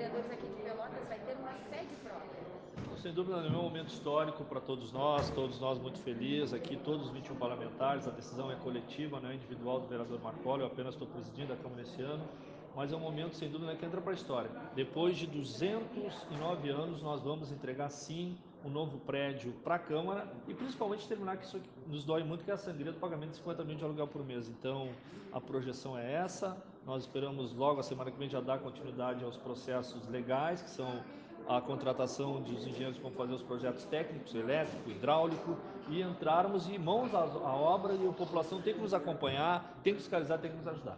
vereadores aqui de Pelotas vai ter uma sede própria. Sem dúvida é um momento histórico para todos nós, todos nós muito felizes aqui, todos os 21 parlamentares, a decisão é coletiva, não é individual do vereador Marcoli, eu apenas estou presidindo a Câmara esse ano, mas é um momento, sem dúvida, que entra para a história. Depois de 209 anos, nós vamos entregar, sim, um novo prédio para a Câmara e principalmente terminar que isso nos dói muito, que é a sangria do pagamento de 50 mil de aluguel por mês. Então, a projeção é essa, nós esperamos logo, a semana que vem, já dar continuidade aos processos legais, que são a contratação dos engenheiros que vão fazer os projetos técnicos, elétrico, hidráulico, e entrarmos em mãos à, obra e a população tem que nos acompanhar, tem que fiscalizar, tem que nos ajudar.